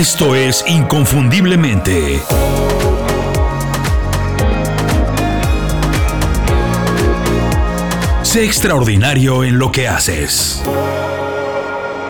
Esto es Inconfundiblemente. Sé extraordinario en lo que haces.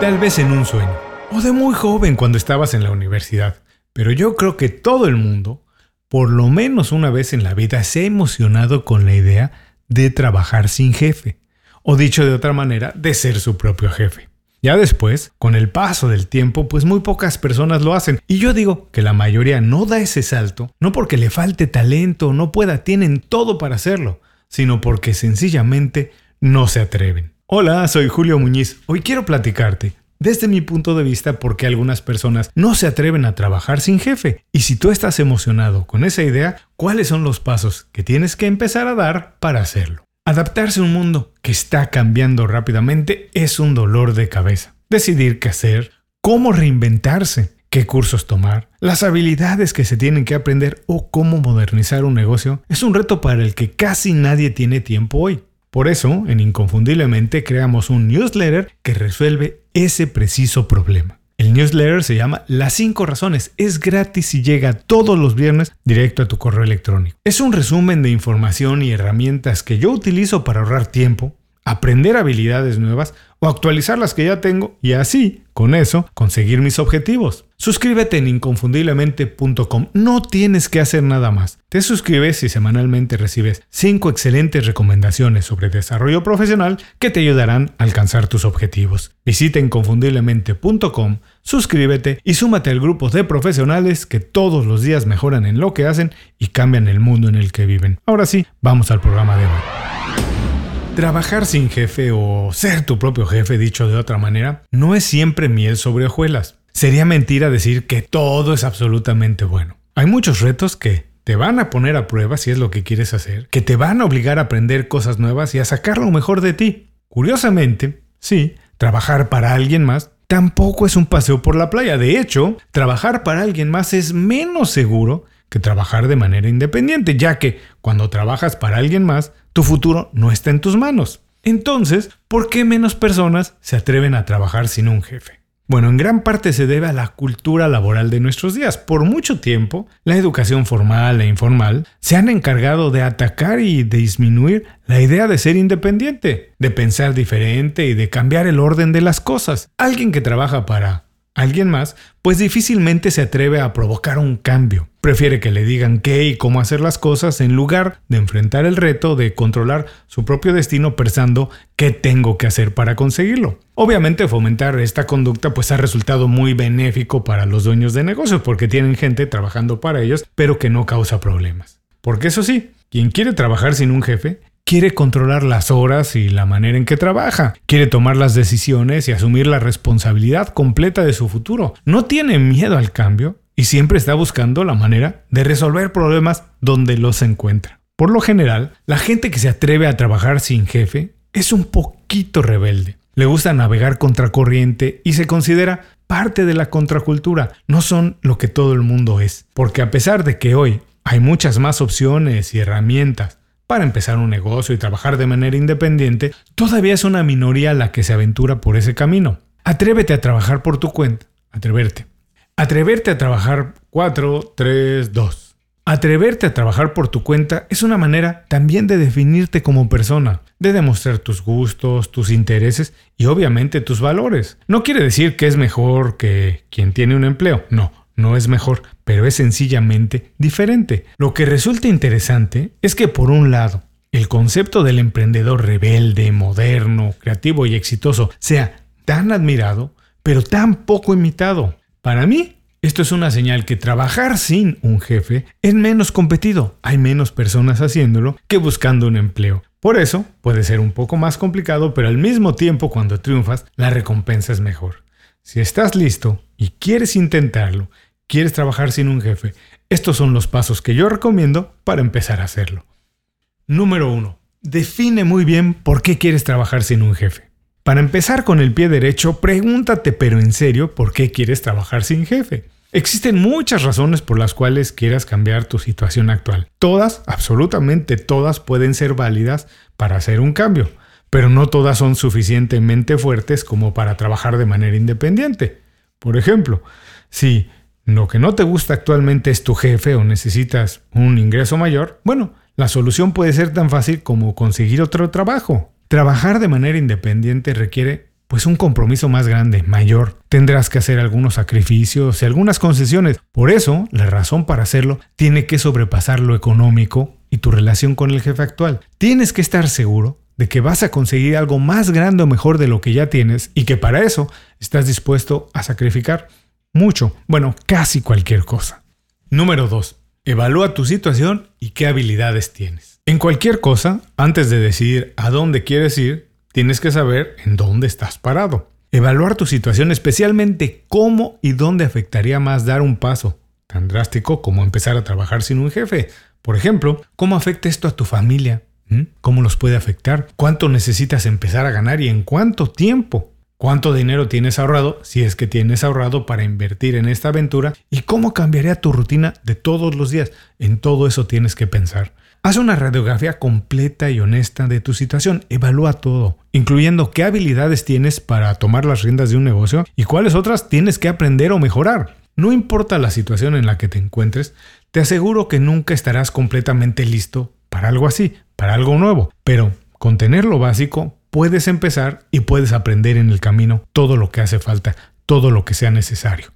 Tal vez en un sueño, o de muy joven cuando estabas en la universidad, pero yo creo que todo el mundo, por lo menos una vez en la vida, se ha emocionado con la idea de trabajar sin jefe, o dicho de otra manera, de ser su propio jefe. Ya después, con el paso del tiempo, pues muy pocas personas lo hacen. Y yo digo que la mayoría no da ese salto, no porque le falte talento, no pueda, tienen todo para hacerlo, sino porque sencillamente no se atreven. Hola, soy Julio Muñiz. Hoy quiero platicarte desde mi punto de vista por qué algunas personas no se atreven a trabajar sin jefe. Y si tú estás emocionado con esa idea, ¿cuáles son los pasos que tienes que empezar a dar para hacerlo? Adaptarse a un mundo que está cambiando rápidamente es un dolor de cabeza. Decidir qué hacer, cómo reinventarse, qué cursos tomar, las habilidades que se tienen que aprender o cómo modernizar un negocio es un reto para el que casi nadie tiene tiempo hoy. Por eso, en Inconfundiblemente creamos un newsletter que resuelve ese preciso problema. El newsletter se llama Las 5 razones. Es gratis y llega todos los viernes directo a tu correo electrónico. Es un resumen de información y herramientas que yo utilizo para ahorrar tiempo, aprender habilidades nuevas o actualizar las que ya tengo y así, con eso, conseguir mis objetivos. Suscríbete en inconfundiblemente.com. No tienes que hacer nada más. Te suscribes y semanalmente recibes 5 excelentes recomendaciones sobre desarrollo profesional que te ayudarán a alcanzar tus objetivos. Visita inconfundiblemente.com, suscríbete y súmate al grupo de profesionales que todos los días mejoran en lo que hacen y cambian el mundo en el que viven. Ahora sí, vamos al programa de hoy. Trabajar sin jefe o ser tu propio jefe, dicho de otra manera, no es siempre miel sobre hojuelas. Sería mentira decir que todo es absolutamente bueno. Hay muchos retos que te van a poner a prueba si es lo que quieres hacer, que te van a obligar a aprender cosas nuevas y a sacar lo mejor de ti. Curiosamente, sí, trabajar para alguien más tampoco es un paseo por la playa. De hecho, trabajar para alguien más es menos seguro que trabajar de manera independiente, ya que cuando trabajas para alguien más, tu futuro no está en tus manos. Entonces, ¿por qué menos personas se atreven a trabajar sin un jefe? Bueno, en gran parte se debe a la cultura laboral de nuestros días. Por mucho tiempo, la educación formal e informal se han encargado de atacar y disminuir la idea de ser independiente, de pensar diferente y de cambiar el orden de las cosas. Alguien que trabaja para alguien más, pues difícilmente se atreve a provocar un cambio. Prefiere que le digan qué y cómo hacer las cosas en lugar de enfrentar el reto de controlar su propio destino pensando qué tengo que hacer para conseguirlo. Obviamente fomentar esta conducta pues ha resultado muy benéfico para los dueños de negocios porque tienen gente trabajando para ellos pero que no causa problemas. Porque eso sí, quien quiere trabajar sin un jefe quiere controlar las horas y la manera en que trabaja, quiere tomar las decisiones y asumir la responsabilidad completa de su futuro. No tiene miedo al cambio y siempre está buscando la manera de resolver problemas donde los encuentra. Por lo general, la gente que se atreve a trabajar sin jefe es un poquito rebelde. Le gusta navegar contracorriente y se considera parte de la contracultura. No son lo que todo el mundo es. Porque a pesar de que hoy hay muchas más opciones y herramientas para empezar un negocio y trabajar de manera independiente, todavía es una minoría la que se aventura por ese camino. Atrévete a trabajar por tu cuenta. Atreverte. Atreverte a trabajar 4, 3, 2. Atreverte a trabajar por tu cuenta es una manera también de definirte como persona, de demostrar tus gustos, tus intereses y obviamente tus valores. No quiere decir que es mejor que quien tiene un empleo, no, no es mejor, pero es sencillamente diferente. Lo que resulta interesante es que por un lado, el concepto del emprendedor rebelde, moderno, creativo y exitoso sea tan admirado, pero tan poco imitado. Para mí, esto es una señal que trabajar sin un jefe es menos competido. Hay menos personas haciéndolo que buscando un empleo. Por eso puede ser un poco más complicado, pero al mismo tiempo cuando triunfas, la recompensa es mejor. Si estás listo y quieres intentarlo, quieres trabajar sin un jefe, estos son los pasos que yo recomiendo para empezar a hacerlo. Número 1. Define muy bien por qué quieres trabajar sin un jefe. Para empezar con el pie derecho, pregúntate pero en serio por qué quieres trabajar sin jefe. Existen muchas razones por las cuales quieras cambiar tu situación actual. Todas, absolutamente todas, pueden ser válidas para hacer un cambio, pero no todas son suficientemente fuertes como para trabajar de manera independiente. Por ejemplo, si lo que no te gusta actualmente es tu jefe o necesitas un ingreso mayor, bueno, la solución puede ser tan fácil como conseguir otro trabajo. Trabajar de manera independiente requiere pues un compromiso más grande, mayor. Tendrás que hacer algunos sacrificios y algunas concesiones. Por eso, la razón para hacerlo tiene que sobrepasar lo económico y tu relación con el jefe actual. Tienes que estar seguro de que vas a conseguir algo más grande o mejor de lo que ya tienes y que para eso estás dispuesto a sacrificar mucho, bueno, casi cualquier cosa. Número 2. Evalúa tu situación y qué habilidades tienes. En cualquier cosa, antes de decidir a dónde quieres ir, tienes que saber en dónde estás parado. Evaluar tu situación, especialmente cómo y dónde afectaría más dar un paso tan drástico como empezar a trabajar sin un jefe. Por ejemplo, ¿cómo afecta esto a tu familia? ¿Mm? ¿Cómo los puede afectar? ¿Cuánto necesitas empezar a ganar y en cuánto tiempo? ¿Cuánto dinero tienes ahorrado, si es que tienes ahorrado para invertir en esta aventura? ¿Y cómo cambiaría tu rutina de todos los días? En todo eso tienes que pensar. Haz una radiografía completa y honesta de tu situación. Evalúa todo, incluyendo qué habilidades tienes para tomar las riendas de un negocio y cuáles otras tienes que aprender o mejorar. No importa la situación en la que te encuentres, te aseguro que nunca estarás completamente listo para algo así, para algo nuevo, pero con tener lo básico puedes empezar y puedes aprender en el camino todo lo que hace falta, todo lo que sea necesario.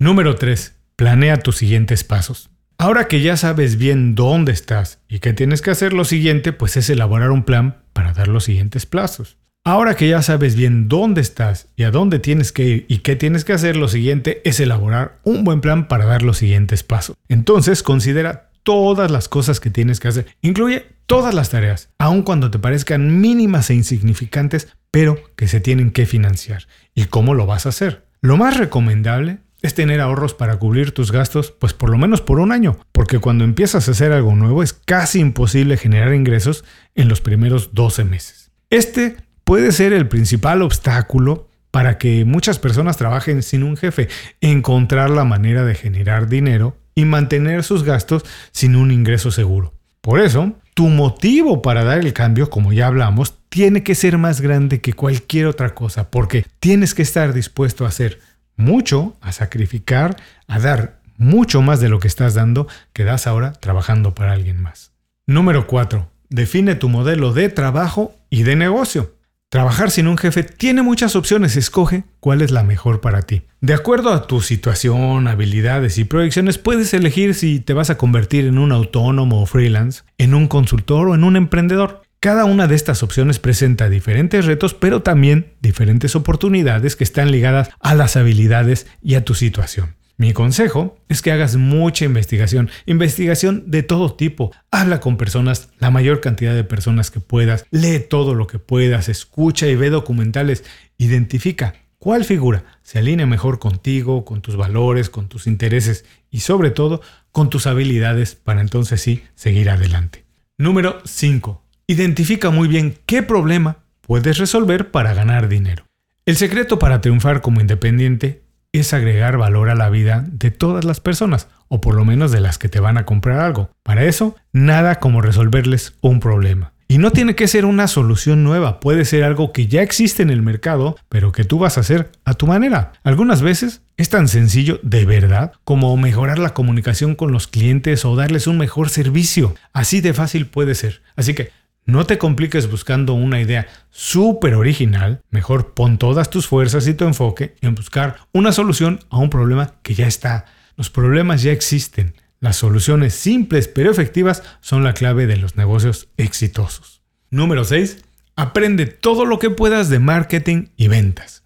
Número 3. Planea tus siguientes pasos. Ahora que ya sabes bien dónde estás y qué tienes que hacer, lo siguiente pues es elaborar un plan para dar los siguientes plazos. Ahora que ya sabes bien dónde estás y a dónde tienes que ir y qué tienes que hacer, lo siguiente es elaborar un buen plan para dar los siguientes pasos. Entonces considera todas las cosas que tienes que hacer. Incluye todas las tareas, aun cuando te parezcan mínimas e insignificantes, pero que se tienen que financiar. ¿Y cómo lo vas a hacer? Lo más recomendable es tener ahorros para cubrir tus gastos, pues por lo menos por un año, porque cuando empiezas a hacer algo nuevo es casi imposible generar ingresos en los primeros 12 meses. Este puede ser el principal obstáculo para que muchas personas trabajen sin un jefe, encontrar la manera de generar dinero y mantener sus gastos sin un ingreso seguro. Por eso, tu motivo para dar el cambio, como ya hablamos, tiene que ser más grande que cualquier otra cosa, porque tienes que estar dispuesto a hacer mucho, a sacrificar, a dar mucho más de lo que estás dando que das ahora trabajando para alguien más. Número 4. Define tu modelo de trabajo y de negocio. Trabajar sin un jefe tiene muchas opciones, escoge cuál es la mejor para ti. De acuerdo a tu situación, habilidades y proyecciones, puedes elegir si te vas a convertir en un autónomo o freelance, en un consultor o en un emprendedor. Cada una de estas opciones presenta diferentes retos, pero también diferentes oportunidades que están ligadas a las habilidades y a tu situación. Mi consejo es que hagas mucha investigación, investigación de todo tipo. Habla con personas, la mayor cantidad de personas que puedas, lee todo lo que puedas, escucha y ve documentales, identifica cuál figura se alinea mejor contigo, con tus valores, con tus intereses y sobre todo con tus habilidades para entonces sí seguir adelante. Número 5. Identifica muy bien qué problema puedes resolver para ganar dinero. El secreto para triunfar como independiente es agregar valor a la vida de todas las personas, o por lo menos de las que te van a comprar algo. Para eso, nada como resolverles un problema. Y no tiene que ser una solución nueva, puede ser algo que ya existe en el mercado, pero que tú vas a hacer a tu manera. Algunas veces es tan sencillo de verdad como mejorar la comunicación con los clientes o darles un mejor servicio. Así de fácil puede ser. Así que no te compliques buscando una idea súper original, mejor pon todas tus fuerzas y tu enfoque en buscar una solución a un problema que ya está. Los problemas ya existen. Las soluciones simples pero efectivas son la clave de los negocios exitosos. Número 6. Aprende todo lo que puedas de marketing y ventas.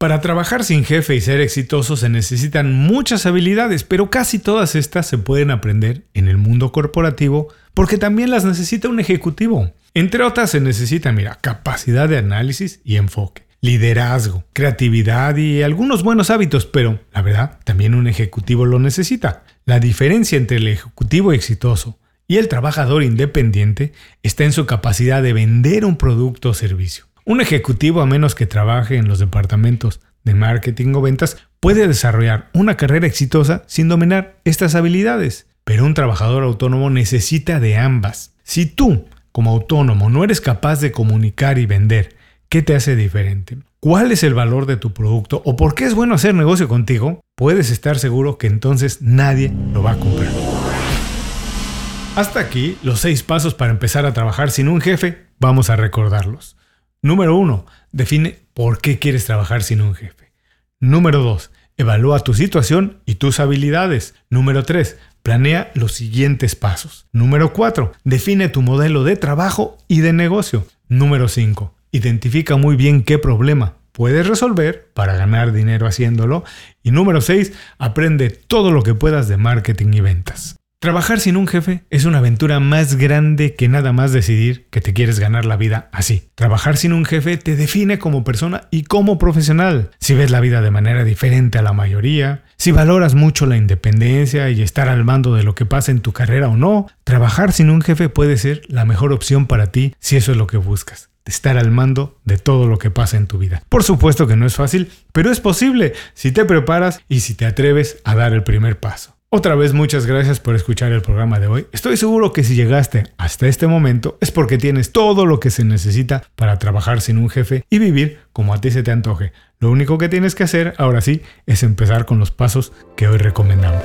Para trabajar sin jefe y ser exitoso se necesitan muchas habilidades, pero casi todas estas se pueden aprender en el mundo corporativo porque también las necesita un ejecutivo. Entre otras se necesita, mira, capacidad de análisis y enfoque, liderazgo, creatividad y algunos buenos hábitos, pero la verdad, también un ejecutivo lo necesita. La diferencia entre el ejecutivo exitoso y el trabajador independiente está en su capacidad de vender un producto o servicio. Un ejecutivo, a menos que trabaje en los departamentos de marketing o ventas, puede desarrollar una carrera exitosa sin dominar estas habilidades. Pero un trabajador autónomo necesita de ambas. Si tú, como autónomo, no eres capaz de comunicar y vender, ¿qué te hace diferente? ¿Cuál es el valor de tu producto o por qué es bueno hacer negocio contigo? puedes estar seguro que entonces nadie lo va a comprar. Hasta aquí los seis pasos para empezar a trabajar sin un jefe. Vamos a recordarlos. Número 1. Define por qué quieres trabajar sin un jefe. Número 2. Evalúa tu situación y tus habilidades. Número 3. Planea los siguientes pasos. Número 4. Define tu modelo de trabajo y de negocio. Número 5. Identifica muy bien qué problema puedes resolver para ganar dinero haciéndolo. Y número 6. Aprende todo lo que puedas de marketing y ventas. Trabajar sin un jefe es una aventura más grande que nada más decidir que te quieres ganar la vida así. Trabajar sin un jefe te define como persona y como profesional. Si ves la vida de manera diferente a la mayoría, si valoras mucho la independencia y estar al mando de lo que pasa en tu carrera o no, trabajar sin un jefe puede ser la mejor opción para ti si eso es lo que buscas estar al mando de todo lo que pasa en tu vida. Por supuesto que no es fácil, pero es posible si te preparas y si te atreves a dar el primer paso. Otra vez muchas gracias por escuchar el programa de hoy. Estoy seguro que si llegaste hasta este momento es porque tienes todo lo que se necesita para trabajar sin un jefe y vivir como a ti se te antoje. Lo único que tienes que hacer ahora sí es empezar con los pasos que hoy recomendamos.